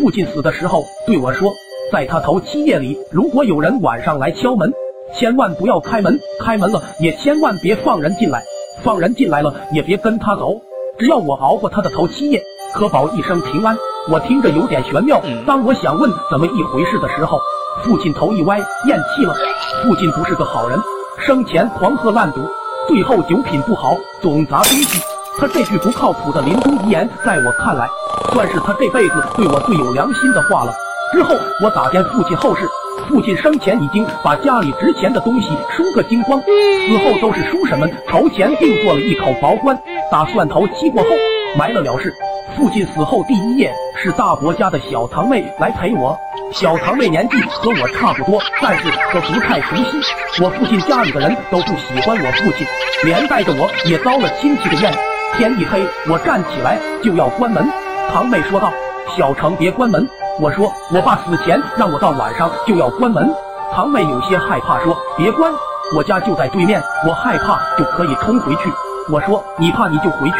父亲死的时候对我说，在他头七夜里，如果有人晚上来敲门，千万不要开门，开门了也千万别放人进来，放人进来了也别跟他走，只要我熬过他的头七夜，可保一生平安。我听着有点玄妙，当我想问怎么一回事的时候，父亲头一歪，咽气了。父亲不是个好人，生前狂喝烂赌，最后酒品不好，总砸东西。他这句不靠谱的临终遗言，在我看来，算是他这辈子对我最有良心的话了。之后我打听父亲后事，父亲生前已经把家里值钱的东西输个精光，死后都是叔婶们筹钱定做了一口薄棺，打算头七过后埋了了事。父亲死后第一夜，是大伯家的小堂妹来陪我。小堂妹年纪和我差不多，但是可不太熟悉。我父亲家里的人都不喜欢我父亲，连带着我也遭了亲戚的怨。天一黑，我站起来就要关门。堂妹说道：“小程，别关门。”我说：“我爸死前让我到晚上就要关门。”堂妹有些害怕说：“别关，我家就在对面，我害怕就可以冲回去。”我说：“你怕你就回去。”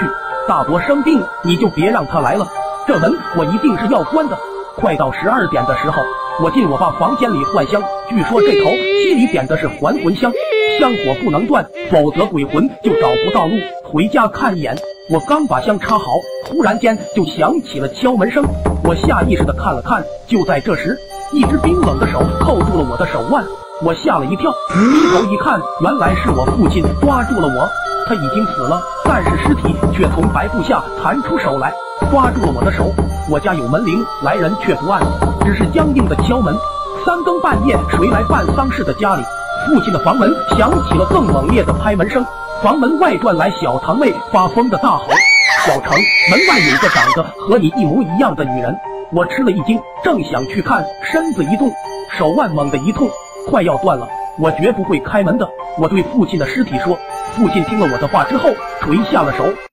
大伯生病，你就别让他来了。这门我一定是要关的。快到十二点的时候，我进我爸房间里换香。据说这头心里点的是还魂香，香火不能断，否则鬼魂就找不到路回家看一眼。我刚把香插好，突然间就响起了敲门声。我下意识的看了看，就在这时，一只冰冷的手扣住了我的手腕。我吓了一跳，低头一看，原来是我父亲抓住了我。他已经死了，但是尸体却从白布下弹出手来，抓住了我的手。我家有门铃，来人却不按，只是僵硬的敲门。三更半夜，谁来办丧事的家里？父亲的房门响起了更猛烈的拍门声。房门外传来小堂妹发疯的大吼：“小城，门外有个长得和你一模一样的女人！”我吃了一惊，正想去看，身子一动，手腕猛地一痛，快要断了。我绝不会开门的。我对父亲的尸体说。父亲听了我的话之后，垂下了手。